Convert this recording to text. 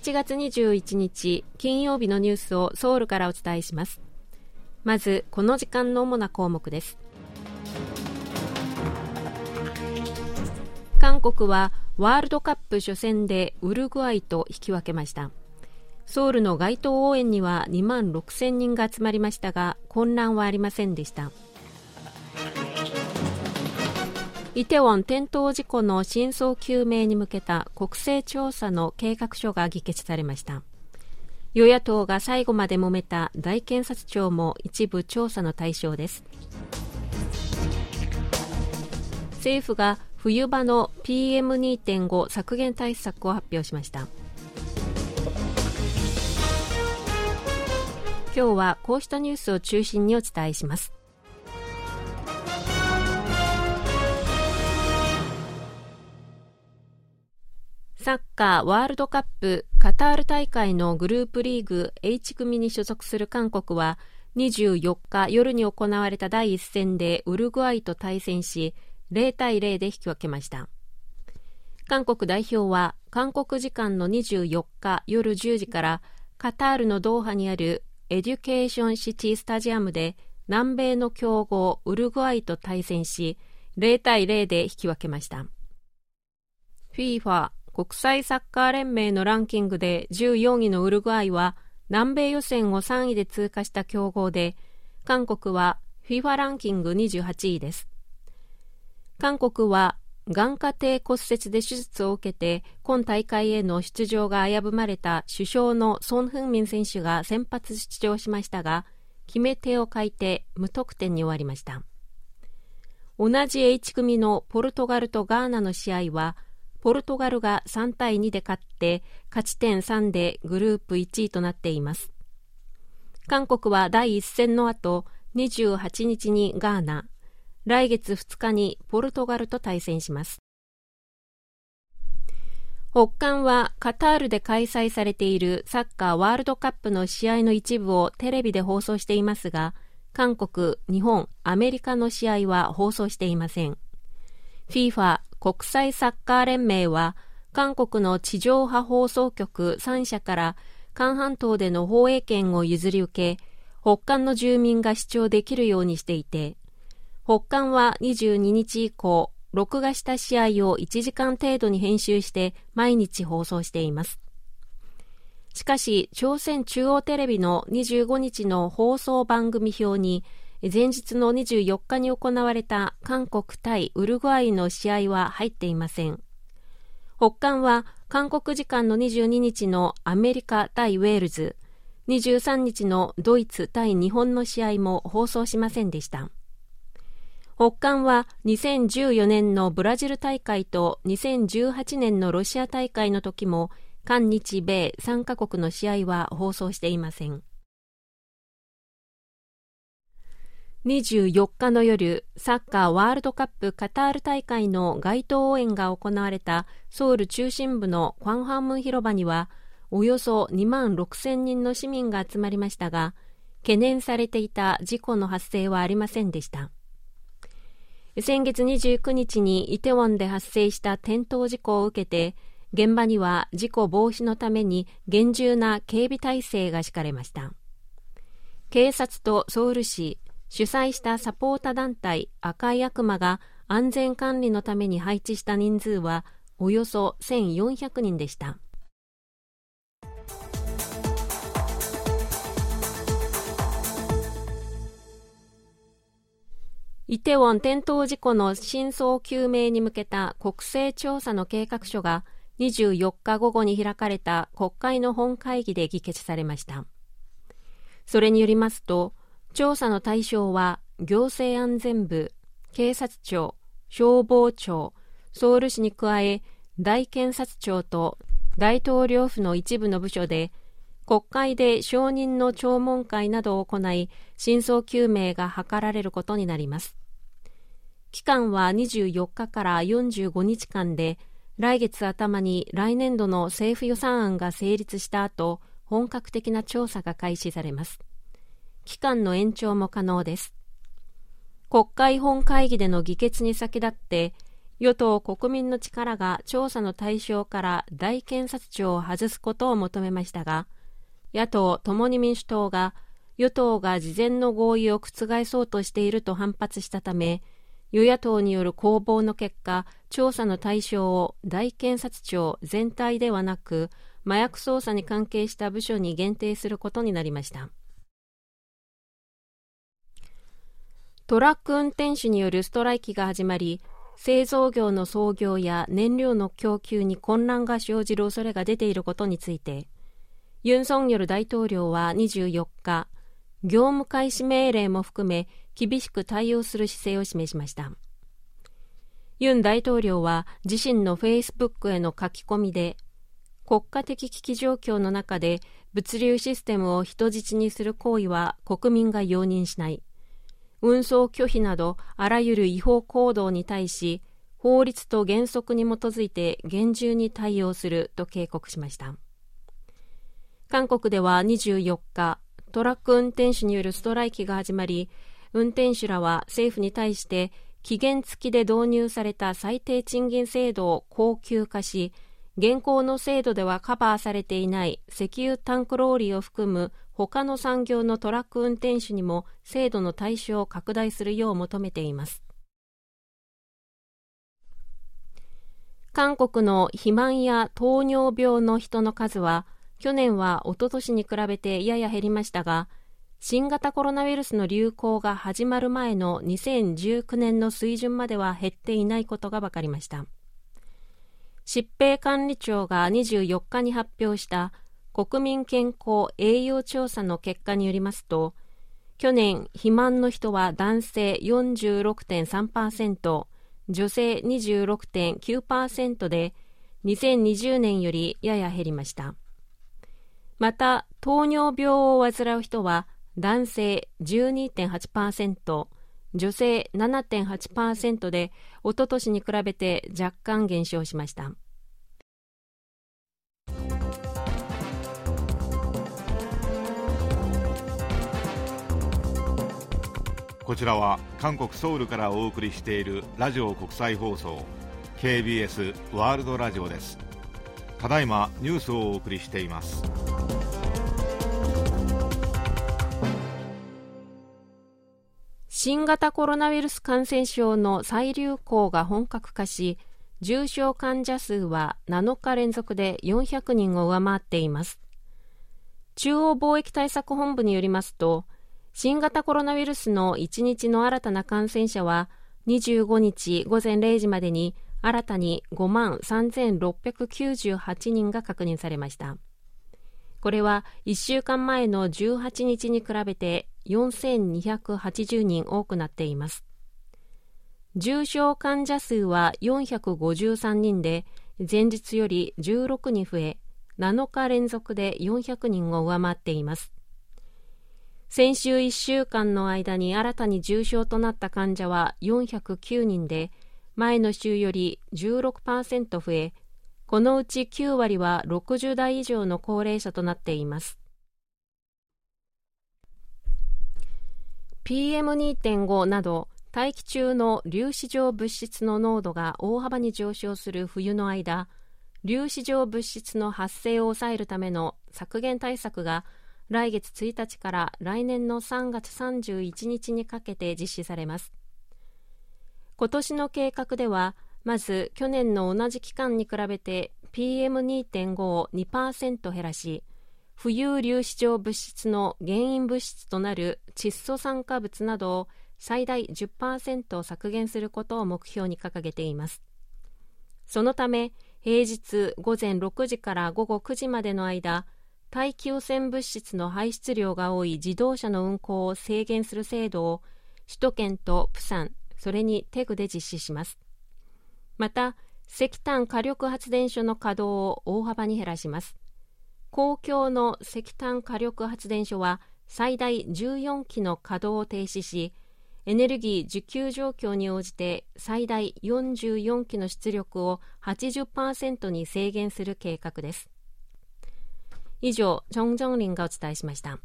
11月21日金曜日のニュースをソウルからお伝えします。まずこの時間の主な項目です。韓国はワールドカップ初戦でウルグアイと引き分けました。ソウルの街頭応援には2万6000人が集まりましたが混乱はありませんでした。イテウォン転倒事故の真相究明に向けた国勢調査の計画書が議決されました。与野党が最後まで揉めた大検察庁も一部調査の対象です。政府が冬場の PM2.5 削減対策を発表しました。今日はこうしたニュースを中心にお伝えします。サッカーワールドカップカタール大会のグループリーグ H 組に所属する韓国は24日夜に行われた第一戦でウルグアイと対戦し0対0で引き分けました。韓国代表は韓国時間の24日夜10時からカタールのドーハにあるエデュケーションシティスタジアムで南米の強豪ウルグアイと対戦し0対0で引き分けました。FIFA 国際サッカー連盟のランキングで14位のウルグアイは南米予選を3位で通過した強豪で韓国は FIFA ランキング28位です。韓国は眼下底骨折で手術を受けて今大会への出場が危ぶまれた首相のソン・フンミン選手が先発出場しましたが決め手を欠いて無得点に終わりました。同じ H 組のポルトガルとガーナの試合はポルトガルが3対2で勝って勝ち点3でグループ1位となっています韓国は第1戦の後28日にガーナ来月2日にポルトガルと対戦します。北韓はカタールで開催されているサッカーワールドカップの試合の一部をテレビで放送していますが、韓国、日本、アメリカの試合は放送していません。FIFA 国際サッカー連盟は、韓国の地上波放送局3社から韓半島での放映権を譲り受け、北韓の住民が視聴できるようにしていて、北韓は22日以降、録画した試合を1時間程度に編集して毎日放送しています。しかし、朝鮮中央テレビの25日の放送番組表に、前日の24日に行われた韓国対ウルグアイの試合は入っていません。北韓は韓国時間の22日のアメリカ対ウェールズ、23日のドイツ対日本の試合も放送しませんでした。北韓は2014年のブラジル大会と2018年のロシア大会の時も韓日米3カ国の試合は放送していません24日の夜サッカーワールドカップカタール大会の街頭応援が行われたソウル中心部のクワンハンムン広場にはおよそ2万6000人の市民が集まりましたが懸念されていた事故の発生はありませんでした。先月29日にイテウォンで発生した転倒事故を受けて現場には事故防止のために厳重な警備体制が敷かれました。警察とソウル市主催したサポータ団体赤い悪魔が安全管理のために配置した人数はおよそ1400人でした。イテウォン転倒事故の真相究明に向けた国勢調査の計画書が24日午後に開かれた国会の本会議で議決されました。それによりますと調査の対象は行政安全部警察庁消防庁ソウル市に加え大検察庁と大統領府の一部の部署で国会で証人の聴聞会などを行い真相究明が図られることになります。期間は24日から45日間で来月頭に来年度の政府予算案が成立した後本格的な調査が開始されます。期間の延長も可能です国会本会議での議決に先立って与党国民の力が調査の対象から大検察庁を外すことを求めましたが、野党共に民主党が与党が事前の合意を覆そうとしていると反発したため、与野党による攻防の結果、調査の対象を大検察庁全体ではなく、麻薬捜査に関係した部署に限定することになりました。トラック運転手によるストライキが始まり、製造業の操業や燃料の供給に混乱が生じる恐れが出ていることについて、ユン・ソンニョル大統領は24日、業務開始命令も含め厳しく対応する姿勢を示しました。ユン大統領は自身のフェイスブックへの書き込みで、国家的危機状況の中で物流システムを人質にする行為は国民が容認しない。運送拒否などあらゆる違法行動に対し法律と原則に基づいて厳重に対応すると警告しました。韓国では24日トラック運転手によるストライキが始まり運転手らは政府に対して期限付きで導入された最低賃金制度を高級化し現行の制度ではカバーされていない石油タンクローリーを含む他の産業のトラック運転手にも制度の対象を拡大するよう求めています。韓国の肥満や糖尿病の人の数は去年はおととしに比べてやや減りましたが新型コロナウイルスの流行が始まる前の2019年の水準までは減っていないことが分かりました。疾病管理庁が24日に発表した国民健康栄養調査の結果によりますと去年肥満の人は男性46.3%女性26.9%で2020年よりやや減りました。また糖尿病を患う人は男性12.8%女性7.8%でおととしに比べて若干減少しました。こちらは韓国ソウルからお送りしているラジオ国際放送 KBS ワールドラジオです。ただいまニュースをお送りしています。新型コロナウイルス感染症の再流行が本格化し重症患者数は7日連続で400人を上回っています。中央貿易対策本部によりますと新型コロナウイルスの1日の新たな感染者は25日午前0時までに新たに5万3698人が確認されました。これは1週間前の18日に比べて4280人多くなっています。重症患者数は453人で前日より16人増え7日連続で400人を上回っています。先週1週間の間に新たに重症となった患者は409人で前の週より16%増えこのうち9割は60代以上の高齢者となっています。PM2.5 など大気中の粒子状物質の濃度が大幅に上昇する冬の間粒子状物質の発生を抑えるための削減対策が来月1日から来年の3月31日にかけて実施されます。今年の計画ではまず去年の同じ期間に比べて PM2.5 を2%減らし浮遊粒子状物質の原因物質となる窒素酸化物などを最大10%削減することを目標に掲げていますそのため平日午前6時から午後9時までの間大気汚染物質の排出量が多い自動車の運行を制限する制度を首都圏とプサン、それにテグで実施します。また、石炭火力発電所の稼働を大幅に減らします。公共の石炭火力発電所は最大14基の稼働を停止し、エネルギー需給状況に応じて最大44基の出力を80%に制限する計画です。以上、チョン・ジョンリンがお伝えしました。